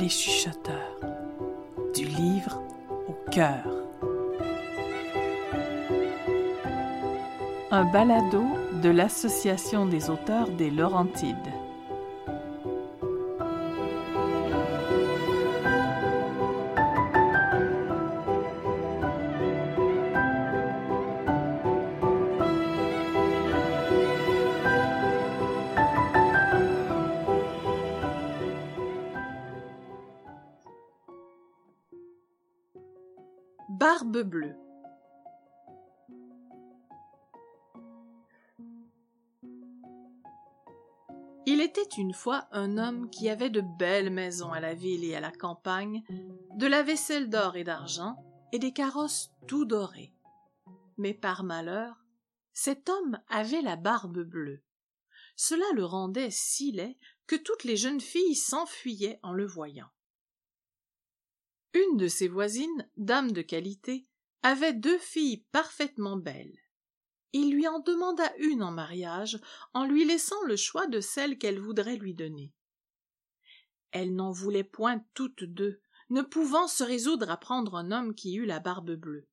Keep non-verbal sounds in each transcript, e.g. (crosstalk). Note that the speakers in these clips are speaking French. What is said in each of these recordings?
les chuchoteurs, du livre au cœur. Un balado de l'Association des auteurs des Laurentides. Il était une fois un homme qui avait de belles maisons à la ville et à la campagne, de la vaisselle d'or et d'argent, et des carrosses tout dorés. Mais par malheur, cet homme avait la barbe bleue. Cela le rendait si laid que toutes les jeunes filles s'enfuyaient en le voyant. Une de ses voisines, dame de qualité, avait deux filles parfaitement belles. Il lui en demanda une en mariage, en lui laissant le choix de celle qu'elle voudrait lui donner. Elle n'en voulait point toutes deux, ne pouvant se résoudre à prendre un homme qui eût la barbe bleue.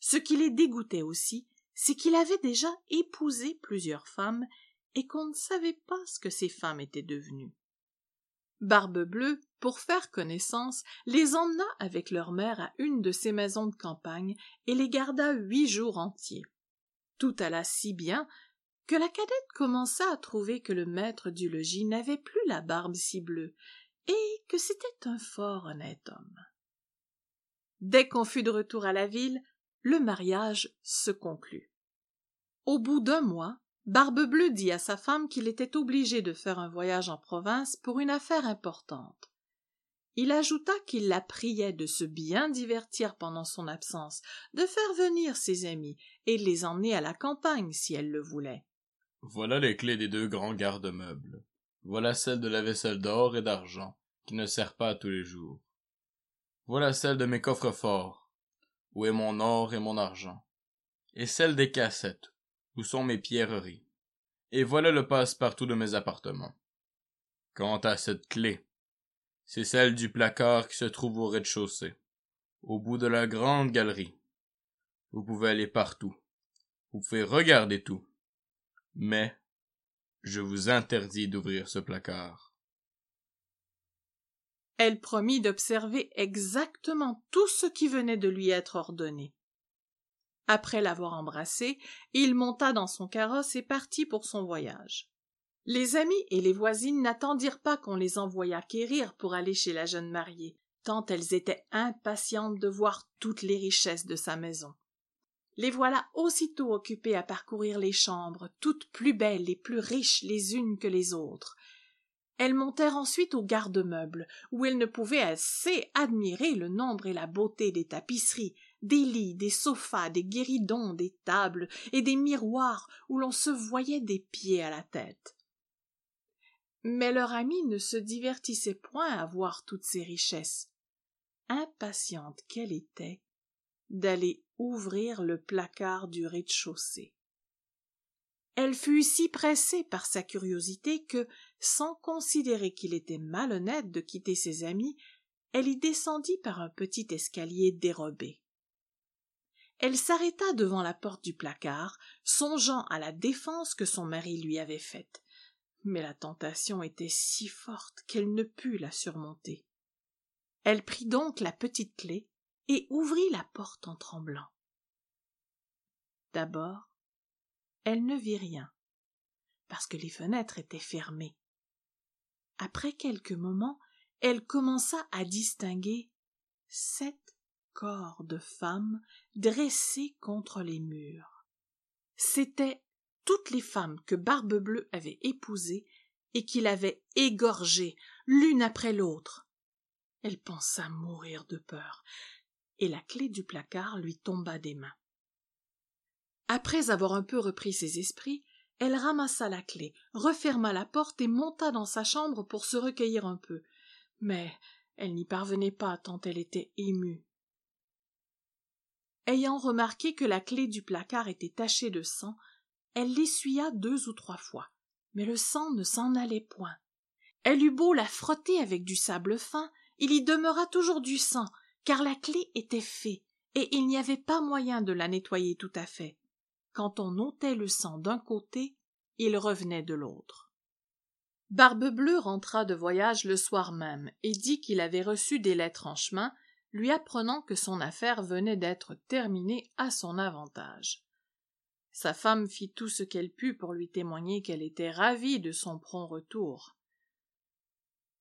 Ce qui les dégoûtait aussi, c'est qu'il avait déjà épousé plusieurs femmes et qu'on ne savait pas ce que ces femmes étaient devenues. Barbe-Bleue, pour faire connaissance, les emmena avec leur mère à une de ces maisons de campagne et les garda huit jours entiers. Tout alla si bien que la cadette commença à trouver que le maître du logis n'avait plus la barbe si bleue et que c'était un fort honnête homme. Dès qu'on fut de retour à la ville, le mariage se conclut. Au bout d'un mois, Barbe-Bleue dit à sa femme qu'il était obligé de faire un voyage en province pour une affaire importante. Il ajouta qu'il la priait de se bien divertir pendant son absence, de faire venir ses amis et les emmener à la campagne si elle le voulait. Voilà les clés des deux grands garde-meubles. Voilà celle de la vaisselle d'or et d'argent, qui ne sert pas tous les jours. Voilà celle de mes coffres forts, où est mon or et mon argent, et celle des cassettes, où sont mes pierreries. Et voilà le passe-partout de mes appartements. Quant à cette clé, c'est celle du placard qui se trouve au rez-de-chaussée, au bout de la grande galerie. Vous pouvez aller partout. Vous pouvez regarder tout. Mais je vous interdis d'ouvrir ce placard. Elle promit d'observer exactement tout ce qui venait de lui être ordonné. Après l'avoir embrassée, il monta dans son carrosse et partit pour son voyage. Les amis et les voisines n'attendirent pas qu'on les envoyât quérir pour aller chez la jeune mariée, tant elles étaient impatientes de voir toutes les richesses de sa maison. Les voilà aussitôt occupées à parcourir les chambres, toutes plus belles et plus riches les unes que les autres. Elles montèrent ensuite au garde-meuble, où elles ne pouvaient assez admirer le nombre et la beauté des tapisseries, des lits, des sofas, des guéridons, des tables et des miroirs où l'on se voyait des pieds à la tête. Mais leur amie ne se divertissait point à voir toutes ces richesses. Impatiente qu'elle était d'aller ouvrir le placard du rez-de-chaussée. Elle fut si pressée par sa curiosité que, sans considérer qu'il était malhonnête de quitter ses amis, elle y descendit par un petit escalier dérobé elle s'arrêta devant la porte du placard, songeant à la défense que son mari lui avait faite. Mais la tentation était si forte qu'elle ne put la surmonter. Elle prit donc la petite clé et ouvrit la porte en tremblant. D'abord, elle ne vit rien, parce que les fenêtres étaient fermées. Après quelques moments, elle commença à distinguer sept corps de femmes dressés contre les murs. C'étaient toutes les femmes que Barbe-Bleue avait épousées et qu'il avait égorgées l'une après l'autre. Elle pensa mourir de peur, et la clé du placard lui tomba des mains. Après avoir un peu repris ses esprits, elle ramassa la clé, referma la porte et monta dans sa chambre pour se recueillir un peu. Mais elle n'y parvenait pas tant elle était émue ayant remarqué que la clé du placard était tachée de sang elle l'essuya deux ou trois fois mais le sang ne s'en allait point Elle eut beau la frotter avec du sable fin, il y demeura toujours du sang, car la clé était fée, et il n'y avait pas moyen de la nettoyer tout à fait. Quand on ôtait le sang d'un côté, il revenait de l'autre. Barbe-Bleue rentra de voyage le soir même et dit qu'il avait reçu des lettres en chemin, lui apprenant que son affaire venait d'être terminée à son avantage. Sa femme fit tout ce qu'elle put pour lui témoigner qu'elle était ravie de son prompt retour.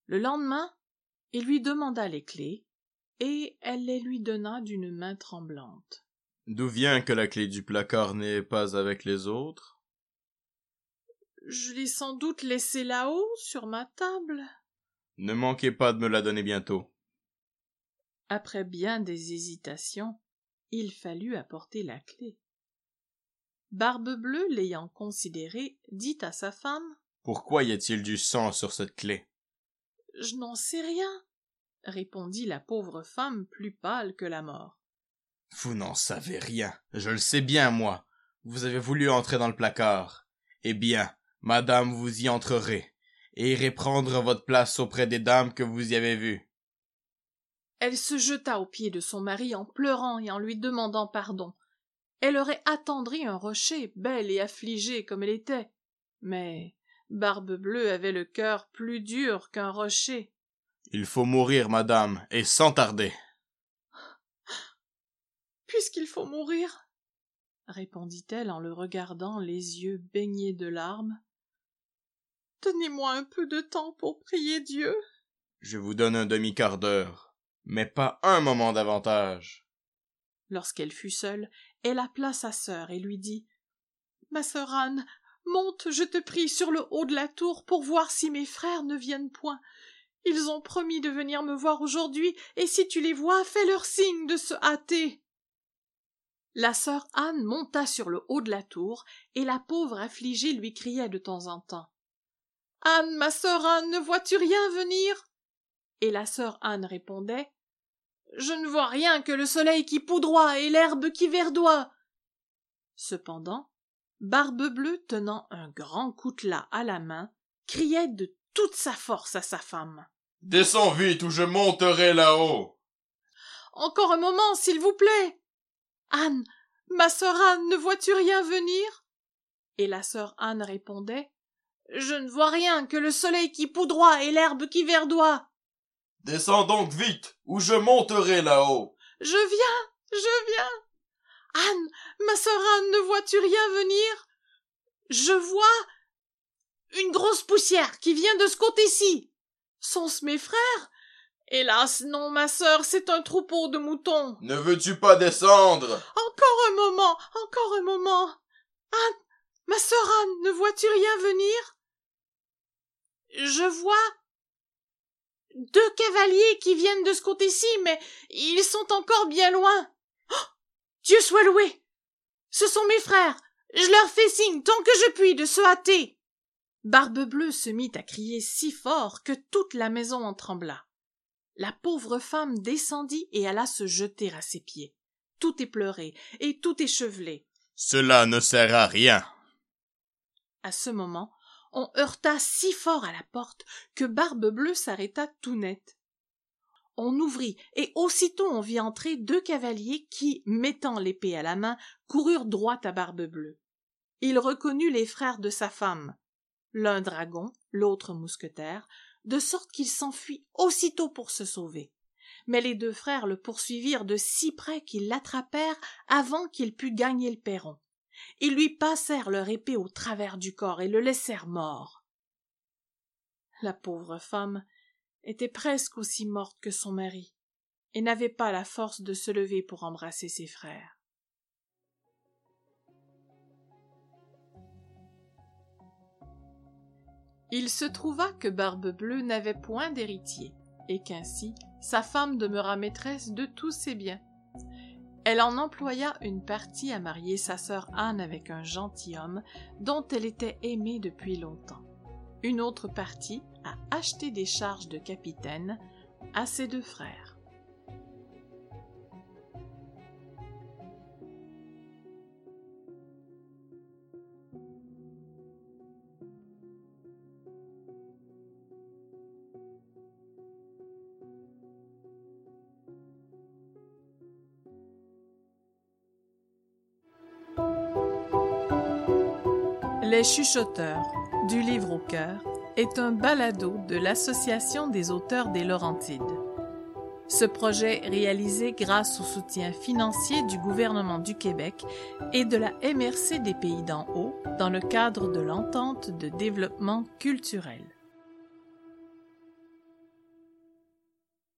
Le lendemain, il lui demanda les clés, et elle les lui donna d'une main tremblante. D'où vient que la clé du placard n'est pas avec les autres? Je l'ai sans doute laissée là-haut, sur ma table. Ne manquez pas de me la donner bientôt. Après bien des hésitations, il fallut apporter la clé. Barbe-Bleue, l'ayant considérée, dit à sa femme Pourquoi y a-t-il du sang sur cette clé? Je n'en sais rien, répondit la pauvre femme plus pâle que la mort. Vous n'en savez rien. Je le sais bien, moi. Vous avez voulu entrer dans le placard. Eh bien, madame, vous y entrerez, et irez prendre votre place auprès des dames que vous y avez vues. Elle se jeta aux pieds de son mari en pleurant et en lui demandant pardon. Elle aurait attendri un rocher, belle et affligée comme elle était. Mais Barbe-Bleue avait le cœur plus dur qu'un rocher. Il faut mourir, madame, et sans tarder. (gasps) Puisqu'il faut mourir, répondit-elle en le regardant les yeux baignés de larmes, donnez-moi un peu de temps pour prier Dieu. Je vous donne un demi-quart d'heure, mais pas un moment davantage. Lorsqu'elle fut seule, elle appela sa sœur et lui dit Ma sœur Anne, monte, je te prie, sur le haut de la tour pour voir si mes frères ne viennent point. Ils ont promis de venir me voir aujourd'hui, et si tu les vois, fais-leur signe de se hâter. La sœur Anne monta sur le haut de la tour, et la pauvre affligée lui criait de temps en temps. Anne, ma sœur Anne, ne vois-tu rien venir? Et la sœur Anne répondait. Je ne vois rien que le soleil qui poudroie et l'herbe qui verdoie. Cependant, Barbe-Bleue, tenant un grand coutelas à la main, criait de toute sa force à sa femme. Descends vite ou je monterai là-haut. Encore un moment, s'il vous plaît. Anne, ma sœur Anne, ne vois-tu rien venir? Et la sœur Anne répondait Je ne vois rien que le soleil qui poudroie et l'herbe qui verdoie. Descends donc vite, ou je monterai là-haut. Je viens, je viens. Anne, ma sœur Anne, ne vois-tu rien venir? Je vois une grosse poussière qui vient de ce côté-ci. Sont-ce mes frères? Hélas, non, ma sœur, c'est un troupeau de moutons. Ne veux-tu pas descendre? Encore un moment, encore un moment. Anne, ma sœur Anne, ne vois-tu rien venir? Je vois deux cavaliers qui viennent de ce côté-ci, mais ils sont encore bien loin. Oh Dieu soit loué. Ce sont mes frères. Je leur fais signe tant que je puis de se hâter. Barbe-Bleue se mit à crier si fort que toute la maison en trembla. La pauvre femme descendit et alla se jeter à ses pieds, tout épleurée et tout échevelée. Cela ne sert à rien. À ce moment, on heurta si fort à la porte que Barbe-Bleue s'arrêta tout net. On ouvrit, et aussitôt on vit entrer deux cavaliers qui, mettant l'épée à la main, coururent droit à Barbe-Bleue. Il reconnut les frères de sa femme, l'un dragon, l'autre mousquetaire, de sorte qu'il s'enfuit aussitôt pour se sauver. Mais les deux frères le poursuivirent de si près qu'ils l'attrapèrent avant qu'il pût gagner le perron. Ils lui passèrent leur épée au travers du corps et le laissèrent mort. La pauvre femme était presque aussi morte que son mari, et n'avait pas la force de se lever pour embrasser ses frères. Il se trouva que Barbe-Bleue n'avait point d'héritier, et qu'ainsi sa femme demeura maîtresse de tous ses biens. Elle en employa une partie à marier sa sœur Anne avec un gentilhomme dont elle était aimée depuis longtemps, une autre partie à acheter des charges de capitaine à ses deux frères. Les chuchoteurs, du livre au cœur, est un balado de l'Association des auteurs des Laurentides. Ce projet réalisé grâce au soutien financier du gouvernement du Québec et de la MRC des Pays d'en haut dans le cadre de l'entente de développement culturel.